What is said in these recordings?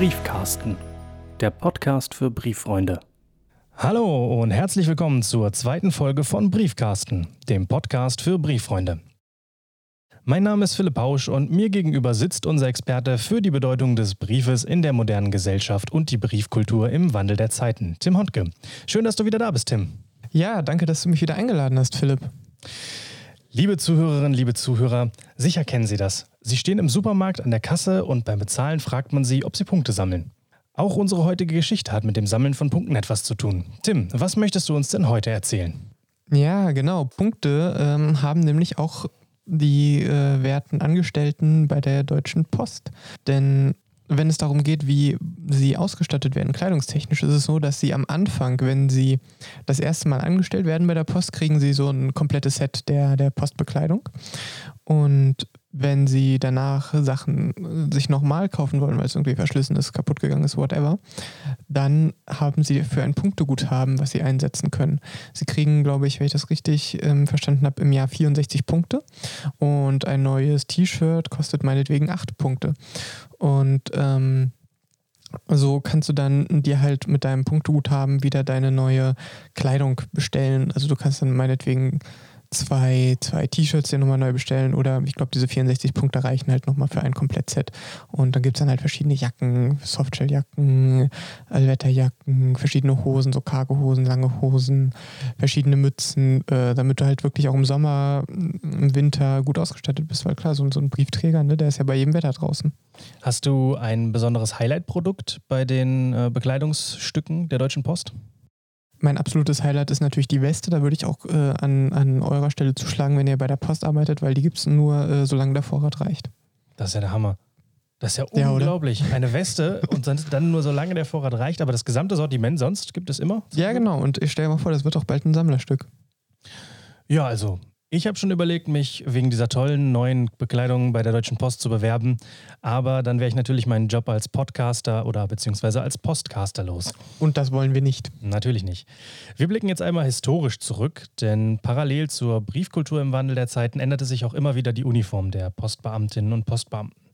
Briefkasten, der Podcast für Brieffreunde. Hallo und herzlich willkommen zur zweiten Folge von Briefkasten, dem Podcast für Brieffreunde. Mein Name ist Philipp Pausch und mir gegenüber sitzt unser Experte für die Bedeutung des Briefes in der modernen Gesellschaft und die Briefkultur im Wandel der Zeiten, Tim Hontke. Schön, dass du wieder da bist, Tim. Ja, danke, dass du mich wieder eingeladen hast, Philipp. Liebe Zuhörerinnen, liebe Zuhörer, sicher kennen Sie das. Sie stehen im Supermarkt an der Kasse und beim Bezahlen fragt man Sie, ob Sie Punkte sammeln. Auch unsere heutige Geschichte hat mit dem Sammeln von Punkten etwas zu tun. Tim, was möchtest du uns denn heute erzählen? Ja, genau. Punkte ähm, haben nämlich auch die äh, werten Angestellten bei der Deutschen Post. Denn wenn es darum geht, wie sie ausgestattet werden, kleidungstechnisch, ist es so, dass sie am Anfang, wenn sie das erste Mal angestellt werden bei der Post, kriegen sie so ein komplettes Set der, der Postbekleidung. Und wenn sie danach Sachen äh, sich nochmal kaufen wollen, weil es irgendwie verschlissen ist, kaputt gegangen ist, whatever, dann haben sie für ein Punkteguthaben, was sie einsetzen können. Sie kriegen, glaube ich, wenn ich das richtig ähm, verstanden habe, im Jahr 64 Punkte und ein neues T-Shirt kostet meinetwegen 8 Punkte. Und ähm, so kannst du dann dir halt mit deinem Punkteguthaben wieder deine neue Kleidung bestellen. Also du kannst dann meinetwegen zwei, zwei T-Shirts dir nochmal neu bestellen oder ich glaube, diese 64 Punkte reichen halt nochmal für ein Komplettset. Und dann gibt es dann halt verschiedene Jacken, Softshelljacken, Allwetterjacken, verschiedene Hosen, so Cargohosen, lange Hosen, verschiedene Mützen, äh, damit du halt wirklich auch im Sommer, im Winter gut ausgestattet bist, weil klar, so, so ein Briefträger, ne, der ist ja bei jedem Wetter draußen. Hast du ein besonderes Highlight-Produkt bei den äh, Bekleidungsstücken der Deutschen Post? Mein absolutes Highlight ist natürlich die Weste. Da würde ich auch äh, an, an eurer Stelle zuschlagen, wenn ihr bei der Post arbeitet, weil die gibt es nur, äh, solange der Vorrat reicht. Das ist ja der Hammer. Das ist ja, ja unglaublich. Oder? Eine Weste und dann nur solange der Vorrat reicht, aber das gesamte Sortiment sonst gibt es immer? Ja, genau. Und ich stelle mir vor, das wird auch bald ein Sammlerstück. Ja, also ich habe schon überlegt, mich wegen dieser tollen neuen Bekleidung bei der Deutschen Post zu bewerben, aber dann wäre ich natürlich meinen Job als Podcaster oder beziehungsweise als Postcaster los. Und das wollen wir nicht. Natürlich nicht. Wir blicken jetzt einmal historisch zurück, denn parallel zur Briefkultur im Wandel der Zeiten änderte sich auch immer wieder die Uniform der Postbeamtinnen und Postbeamten.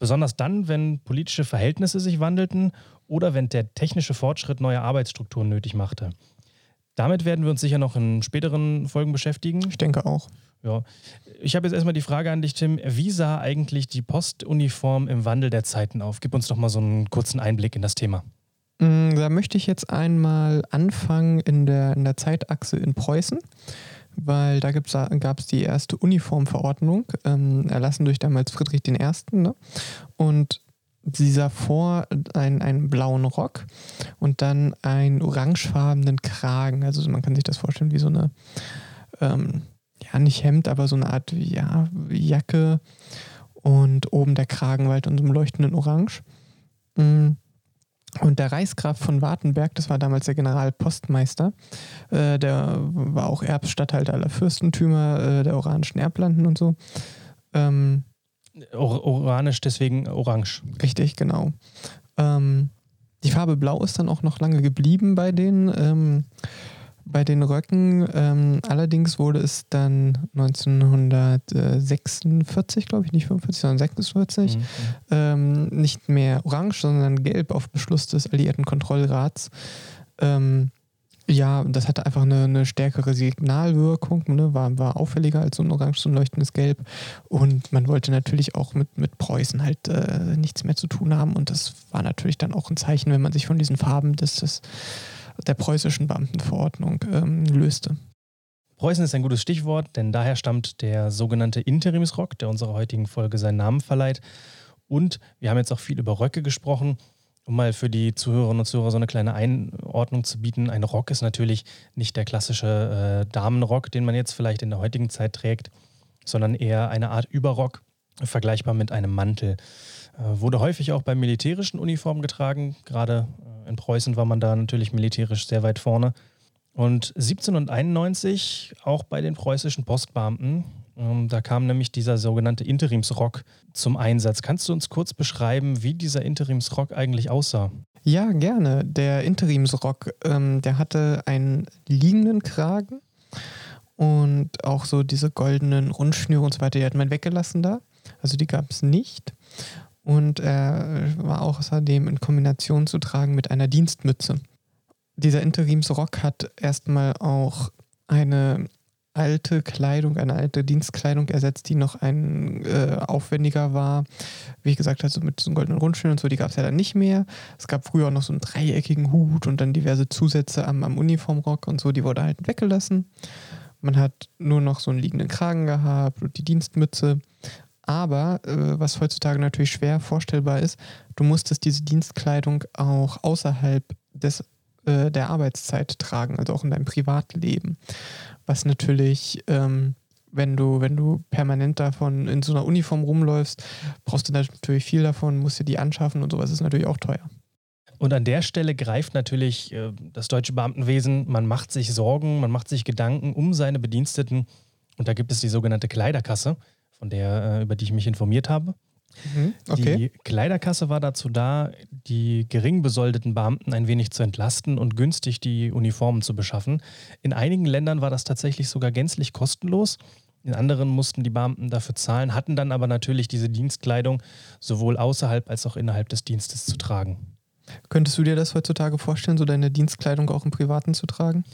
Besonders dann, wenn politische Verhältnisse sich wandelten oder wenn der technische Fortschritt neue Arbeitsstrukturen nötig machte. Damit werden wir uns sicher noch in späteren Folgen beschäftigen. Ich denke auch. Ja. Ich habe jetzt erstmal die Frage an dich, Tim. Wie sah eigentlich die Postuniform im Wandel der Zeiten auf? Gib uns doch mal so einen kurzen Einblick in das Thema. Mm, da möchte ich jetzt einmal anfangen in der, in der Zeitachse in Preußen, weil da gab es die erste Uniformverordnung, ähm, erlassen durch damals Friedrich I. Ne? Und sie sah vor einen, einen blauen Rock und dann einen orangefarbenen Kragen. Also man kann sich das vorstellen wie so eine, ähm, ja nicht Hemd, aber so eine Art ja, Jacke und oben der Kragen halt in so einem leuchtenden Orange. Mm. Und der Reichsgraf von Wartenberg, das war damals der Generalpostmeister, äh, der war auch Erbstatthalter aller Fürstentümer äh, der Oranischen Erblanden und so. Ähm, Or oranisch, deswegen orange. Richtig, genau. Ähm, die Farbe Blau ist dann auch noch lange geblieben bei den, ähm, bei den Röcken. Ähm, allerdings wurde es dann 1946, glaube ich, nicht 45, sondern 46, mhm. Ähm, nicht mehr orange, sondern gelb auf Beschluss des Alliierten Kontrollrats. Ähm, ja, das hatte einfach eine, eine stärkere Signalwirkung, ne? war, war auffälliger als so ein orange, so leuchtendes Gelb. Und man wollte natürlich auch mit, mit Preußen halt äh, nichts mehr zu tun haben. Und das war natürlich dann auch ein Zeichen, wenn man sich von diesen Farben des, des, der preußischen Beamtenverordnung ähm, löste. Preußen ist ein gutes Stichwort, denn daher stammt der sogenannte Interimsrock, der unserer heutigen Folge seinen Namen verleiht. Und wir haben jetzt auch viel über Röcke gesprochen um mal für die Zuhörerinnen und Zuhörer so eine kleine Einordnung zu bieten, ein Rock ist natürlich nicht der klassische äh, Damenrock, den man jetzt vielleicht in der heutigen Zeit trägt, sondern eher eine Art Überrock, vergleichbar mit einem Mantel. Äh, wurde häufig auch bei militärischen Uniformen getragen. Gerade äh, in Preußen war man da natürlich militärisch sehr weit vorne. Und 1791 auch bei den preußischen Postbeamten da kam nämlich dieser sogenannte Interimsrock zum Einsatz. Kannst du uns kurz beschreiben, wie dieser Interimsrock eigentlich aussah? Ja, gerne. Der Interimsrock, ähm, der hatte einen liegenden Kragen und auch so diese goldenen Rundschnüre und so weiter, die hat man weggelassen da. Also die gab es nicht. und er war außerdem in Kombination zu tragen mit einer Dienstmütze. Dieser Interimsrock hat erstmal auch eine alte Kleidung, eine alte Dienstkleidung ersetzt, die noch ein äh, aufwendiger war. Wie gesagt, also mit so einem goldenen Rundstellen und so, die gab es ja dann nicht mehr. Es gab früher auch noch so einen dreieckigen Hut und dann diverse Zusätze am, am Uniformrock und so, die wurde halt weggelassen. Man hat nur noch so einen liegenden Kragen gehabt und die Dienstmütze. Aber äh, was heutzutage natürlich schwer vorstellbar ist, du musstest diese Dienstkleidung auch außerhalb des, äh, der Arbeitszeit tragen, also auch in deinem Privatleben. Was natürlich, ähm, wenn du, wenn du permanent davon in so einer Uniform rumläufst, brauchst du natürlich viel davon, musst dir die anschaffen und sowas ist natürlich auch teuer. Und an der Stelle greift natürlich äh, das deutsche Beamtenwesen, man macht sich Sorgen, man macht sich Gedanken um seine Bediensteten. Und da gibt es die sogenannte Kleiderkasse, von der, äh, über die ich mich informiert habe. Mhm, okay. Die Kleiderkasse war dazu da, die gering besoldeten Beamten ein wenig zu entlasten und günstig die Uniformen zu beschaffen. In einigen Ländern war das tatsächlich sogar gänzlich kostenlos. In anderen mussten die Beamten dafür zahlen, hatten dann aber natürlich diese Dienstkleidung sowohl außerhalb als auch innerhalb des Dienstes zu tragen. Könntest du dir das heutzutage vorstellen, so deine Dienstkleidung auch im Privaten zu tragen?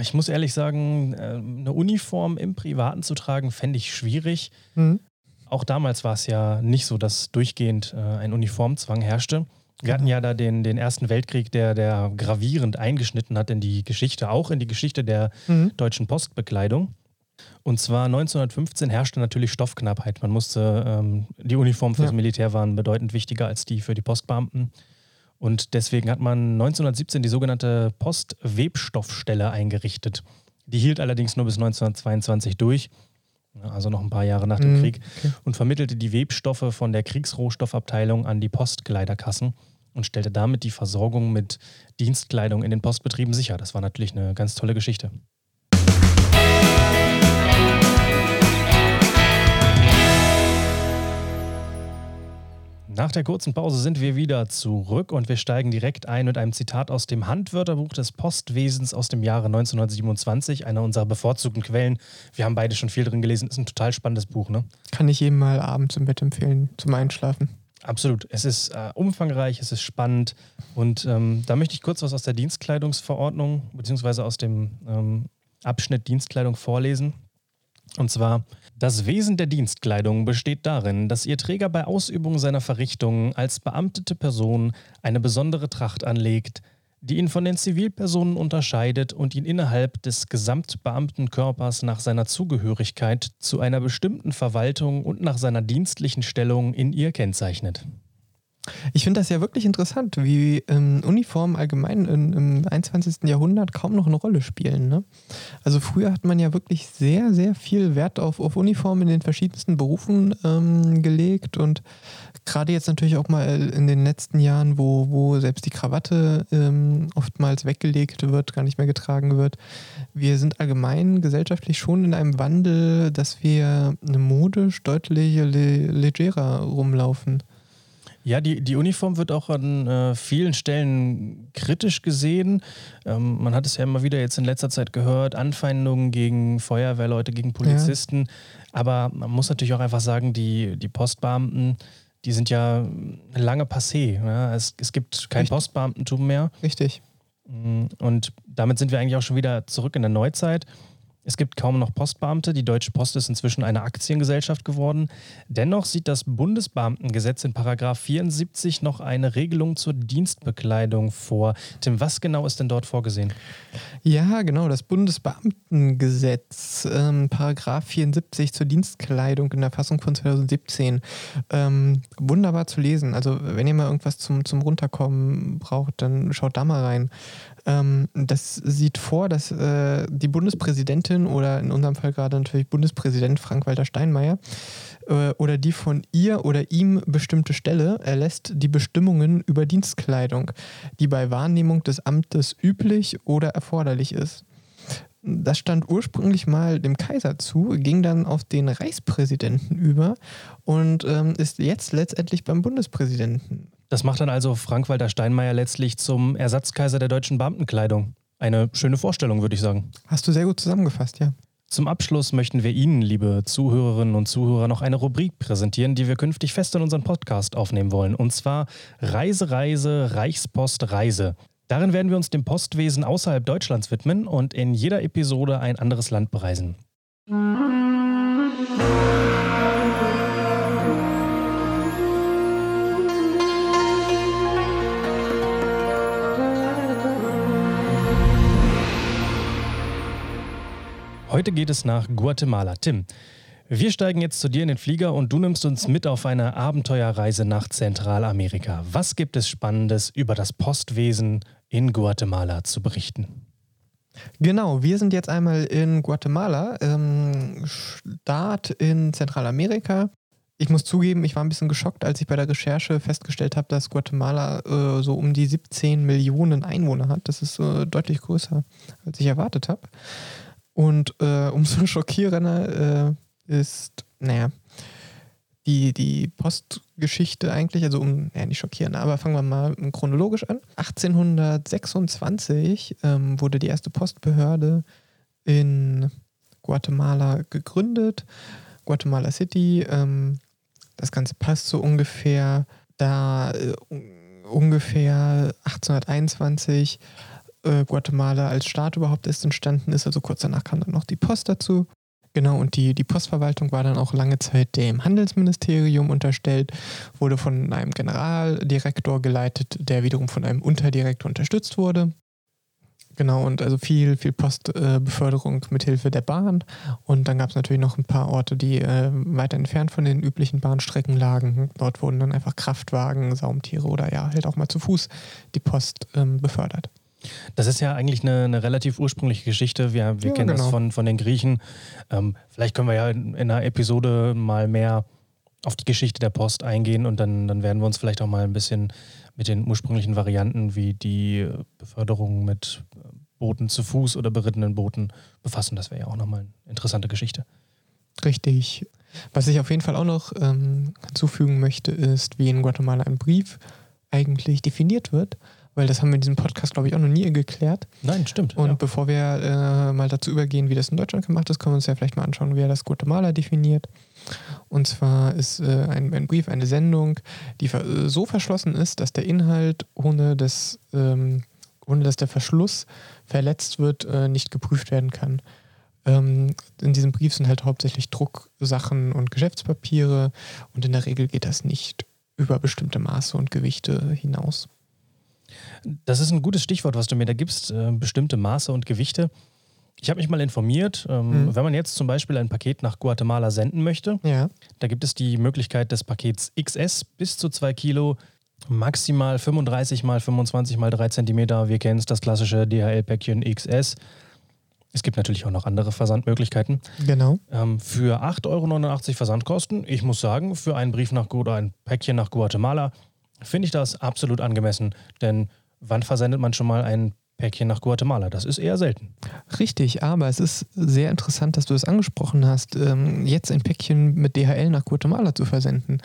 Ich muss ehrlich sagen, äh, eine Uniform im Privaten zu tragen, fände ich schwierig. Mhm. Auch damals war es ja nicht so, dass durchgehend äh, ein Uniformzwang herrschte. Wir hatten ja da den, den Ersten Weltkrieg, der, der gravierend eingeschnitten hat in die Geschichte, auch in die Geschichte der mhm. deutschen Postbekleidung. Und zwar 1915 herrschte natürlich Stoffknappheit. Man musste, ähm, die Uniformen fürs ja. Militär waren bedeutend wichtiger als die für die Postbeamten. Und deswegen hat man 1917 die sogenannte Postwebstoffstelle eingerichtet. Die hielt allerdings nur bis 1922 durch, also noch ein paar Jahre nach dem mhm, Krieg, okay. und vermittelte die Webstoffe von der Kriegsrohstoffabteilung an die Postkleiderkassen und stellte damit die Versorgung mit Dienstkleidung in den Postbetrieben sicher. Das war natürlich eine ganz tolle Geschichte. Nach der kurzen Pause sind wir wieder zurück und wir steigen direkt ein mit einem Zitat aus dem Handwörterbuch des Postwesens aus dem Jahre 1927, einer unserer bevorzugten Quellen. Wir haben beide schon viel drin gelesen, ist ein total spannendes Buch, ne? Kann ich jedem mal abends im Bett empfehlen, zum Einschlafen. Absolut. Es ist äh, umfangreich, es ist spannend und ähm, da möchte ich kurz was aus der Dienstkleidungsverordnung beziehungsweise aus dem ähm, Abschnitt Dienstkleidung vorlesen. Und zwar, das Wesen der Dienstkleidung besteht darin, dass ihr Träger bei Ausübung seiner Verrichtungen als beamtete Person eine besondere Tracht anlegt, die ihn von den Zivilpersonen unterscheidet und ihn innerhalb des Gesamtbeamtenkörpers nach seiner Zugehörigkeit zu einer bestimmten Verwaltung und nach seiner dienstlichen Stellung in ihr kennzeichnet. Ich finde das ja wirklich interessant, wie ähm, Uniformen allgemein in, im 21. Jahrhundert kaum noch eine Rolle spielen. Ne? Also früher hat man ja wirklich sehr, sehr viel Wert auf, auf Uniformen in den verschiedensten Berufen ähm, gelegt und gerade jetzt natürlich auch mal in den letzten Jahren, wo, wo selbst die Krawatte ähm, oftmals weggelegt wird, gar nicht mehr getragen wird. Wir sind allgemein gesellschaftlich schon in einem Wandel, dass wir modisch deutlich le legerer rumlaufen. Ja, die, die Uniform wird auch an äh, vielen Stellen kritisch gesehen. Ähm, man hat es ja immer wieder jetzt in letzter Zeit gehört, Anfeindungen gegen Feuerwehrleute, gegen Polizisten. Ja. Aber man muss natürlich auch einfach sagen, die, die Postbeamten, die sind ja lange passé. Ja? Es, es gibt kein Richtig. Postbeamtentum mehr. Richtig. Mm, und damit sind wir eigentlich auch schon wieder zurück in der Neuzeit. Es gibt kaum noch Postbeamte. Die Deutsche Post ist inzwischen eine Aktiengesellschaft geworden. Dennoch sieht das Bundesbeamtengesetz in Paragraph 74 noch eine Regelung zur Dienstbekleidung vor. Tim, was genau ist denn dort vorgesehen? Ja, genau, das Bundesbeamtengesetz, ähm, Paragraph 74 zur Dienstkleidung in der Fassung von 2017. Ähm, wunderbar zu lesen. Also, wenn ihr mal irgendwas zum, zum Runterkommen braucht, dann schaut da mal rein. Ähm, das sieht vor, dass äh, die Bundespräsidentin oder in unserem Fall gerade natürlich Bundespräsident Frank-Walter Steinmeier äh, oder die von ihr oder ihm bestimmte Stelle erlässt die Bestimmungen über Dienstkleidung, die bei Wahrnehmung des Amtes üblich oder erforderlich ist. Das stand ursprünglich mal dem Kaiser zu, ging dann auf den Reichspräsidenten über und ähm, ist jetzt letztendlich beim Bundespräsidenten. Das macht dann also Frank-Walter Steinmeier letztlich zum Ersatzkaiser der deutschen Beamtenkleidung. Eine schöne Vorstellung, würde ich sagen. Hast du sehr gut zusammengefasst, ja. Zum Abschluss möchten wir Ihnen, liebe Zuhörerinnen und Zuhörer, noch eine Rubrik präsentieren, die wir künftig fest in unseren Podcast aufnehmen wollen. Und zwar Reise, Reise, Reichspost, Reise. Darin werden wir uns dem Postwesen außerhalb Deutschlands widmen und in jeder Episode ein anderes Land bereisen. Heute geht es nach Guatemala. Tim, wir steigen jetzt zu dir in den Flieger und du nimmst uns mit auf eine Abenteuerreise nach Zentralamerika. Was gibt es Spannendes über das Postwesen in Guatemala zu berichten? Genau, wir sind jetzt einmal in Guatemala, ähm, Start in Zentralamerika. Ich muss zugeben, ich war ein bisschen geschockt, als ich bei der Recherche festgestellt habe, dass Guatemala äh, so um die 17 Millionen Einwohner hat. Das ist äh, deutlich größer, als ich erwartet habe. Und äh, umso schockierender äh, ist, naja, die, die Postgeschichte eigentlich, also um, naja, nicht schockierend, aber fangen wir mal chronologisch an. 1826 ähm, wurde die erste Postbehörde in Guatemala gegründet, Guatemala City. Ähm, das Ganze passt so ungefähr da äh, ungefähr 1821 äh, Guatemala als Staat überhaupt erst entstanden ist. Also kurz danach kam dann noch die Post dazu. Genau, und die, die Postverwaltung war dann auch lange Zeit dem Handelsministerium unterstellt, wurde von einem Generaldirektor geleitet, der wiederum von einem Unterdirektor unterstützt wurde. Genau, und also viel, viel Postbeförderung äh, mit Hilfe der Bahn. Und dann gab es natürlich noch ein paar Orte, die äh, weiter entfernt von den üblichen Bahnstrecken lagen. Dort wurden dann einfach Kraftwagen, Saumtiere oder ja, halt auch mal zu Fuß die Post ähm, befördert. Das ist ja eigentlich eine, eine relativ ursprüngliche Geschichte. Wir, wir ja, kennen genau. das von, von den Griechen. Ähm, vielleicht können wir ja in, in, einer Episode mal mehr auf die Geschichte der Post eingehen und dann, dann werden wir uns vielleicht auch mal ein bisschen mit den ursprünglichen Varianten wie die Beförderung mit Booten zu Fuß oder berittenen Booten befassen. Das wäre ja auch nochmal eine interessante Geschichte. Richtig. Was ich auf jeden Fall auch noch ähm, hinzufügen möchte, ist, wie in Guatemala ein Brief eigentlich definiert wird weil das haben wir in diesem Podcast, glaube ich, auch noch nie geklärt. Nein, stimmt. Und ja. bevor wir äh, mal dazu übergehen, wie das in Deutschland gemacht ist, können wir uns ja vielleicht mal anschauen, wie er das Guatemala definiert. Und zwar ist äh, ein, ein, Brief eine Sendung, die äh, so verschlossen ist, dass der Inhalt ohne, das, ähm, ohne dass der Verschluss verletzt wird, äh, nicht geprüft werden kann. Ähm, in diesem Brief sind halt hauptsächlich Drucksachen und Geschäftspapiere und in der Regel geht das nicht über bestimmte Maße und Gewichte hinaus. Das ist ein gutes Stichwort, was du mir da gibst, äh, bestimmte Maße und Gewichte. Ich habe mich mal informiert, ähm, mhm. wenn man jetzt zum Beispiel ein Paket nach Guatemala senden möchte, ja. da gibt es die Möglichkeit des Pakets XS bis zu 2 Kilo, maximal 35 mal 25 mal 3 Zentimeter. Wir kennen es, das klassische DHL-Päckchen XS. Es gibt natürlich auch noch andere Versandmöglichkeiten. Genau. Ähm, für 8,89 Euro Versandkosten, ich muss sagen, für einen Brief nach oder ein Päckchen nach Guatemala finde ich das absolut angemessen. Denn wann versendet man schon mal ein Päckchen nach Guatemala? Das ist eher selten. Richtig, aber es ist sehr interessant, dass du es angesprochen hast, ähm, jetzt ein Päckchen mit DHL nach Guatemala zu versenden.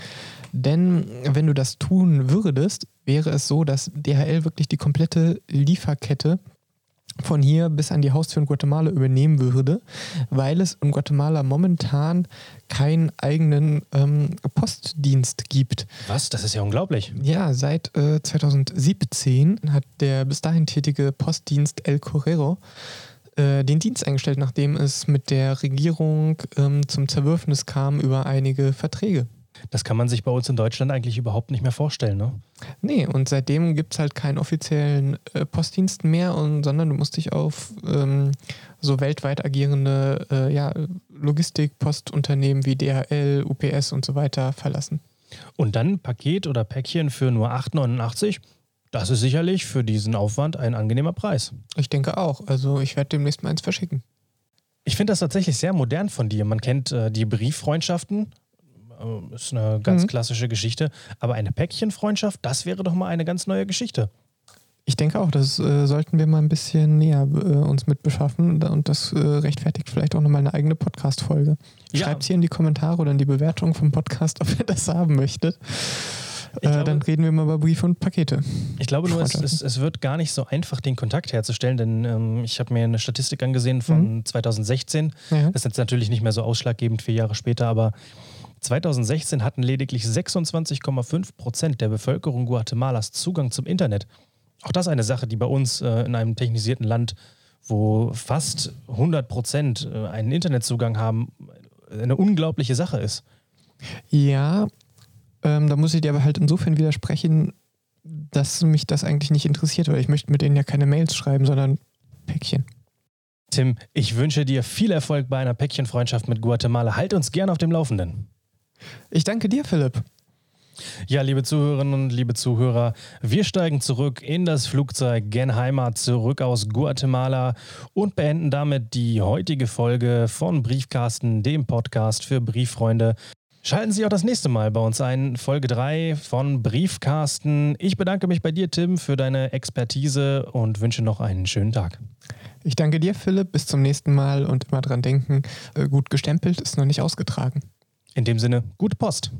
Denn wenn du das tun würdest, wäre es so, dass DHL wirklich die komplette Lieferkette von hier bis an die Haustür in Guatemala übernehmen würde, weil es in Guatemala momentan keinen eigenen ähm, Postdienst gibt. Was? Das ist ja unglaublich. Ja, seit äh, 2017 hat der bis dahin tätige Postdienst El Correro äh, den Dienst eingestellt, nachdem es mit der Regierung ähm, zum Zerwürfnis kam über einige Verträge. Das kann man sich bei uns in Deutschland eigentlich überhaupt nicht mehr vorstellen, ne? Nee, und seitdem gibt es halt keinen offiziellen äh, Postdienst mehr, und, sondern du musst dich auf ähm, so weltweit agierende äh, ja, Logistik-Postunternehmen wie DHL, UPS und so weiter verlassen. Und dann Paket oder Päckchen für nur 8,89? Das ist sicherlich für diesen Aufwand ein angenehmer Preis. Ich denke auch. Also ich werde demnächst mal eins verschicken. Ich finde das tatsächlich sehr modern von dir. Man kennt äh, die Brieffreundschaften ist eine ganz mhm. klassische Geschichte. Aber eine Päckchenfreundschaft, das wäre doch mal eine ganz neue Geschichte. Ich denke auch, das äh, sollten wir mal ein bisschen näher äh, uns mit beschaffen und das äh, rechtfertigt vielleicht auch nochmal eine eigene Podcast-Folge. Ja. Schreibt hier in die Kommentare oder in die Bewertung vom Podcast, ob ihr das haben möchtet. Äh, glaube, dann reden wir mal über Briefe und Pakete. Ich glaube nur, es, es, es, wird gar nicht so einfach, den Kontakt herzustellen, denn ähm, ich habe mir eine Statistik angesehen von mhm. 2016. Ja. Das ist jetzt natürlich nicht mehr so ausschlaggebend vier Jahre später, aber 2016 hatten lediglich 26,5 Prozent der Bevölkerung Guatemalas Zugang zum Internet. Auch das eine Sache, die bei uns äh, in einem technisierten Land, wo fast 100 Prozent äh, einen Internetzugang haben, eine unglaubliche Sache ist. Ja, ähm, da muss ich dir aber halt insofern widersprechen, dass mich das eigentlich nicht interessiert, weil ich möchte mit denen ja keine Mails schreiben, sondern Päckchen. Tim, ich wünsche dir viel Erfolg bei einer Päckchenfreundschaft mit Guatemala. Halt uns gern auf dem Laufenden. Ich danke dir, Philipp. Ja, liebe Zuhörerinnen und liebe Zuhörer, wir steigen zurück in das Flugzeug gen Heimat, zurück aus Guatemala und beenden damit die heutige Folge von Briefkasten, dem Podcast für Brieffreunde. Schalten Sie auch das nächste Mal bei uns ein, Folge 3 von Briefkasten. Ich bedanke mich bei dir, Tim, für deine Expertise und wünsche noch einen schönen Tag. Ich danke dir, Philipp. Bis zum nächsten Mal und immer dran denken, äh, gut gestempelt ist noch nicht ausgetragen. In dem Sinne, gute Post.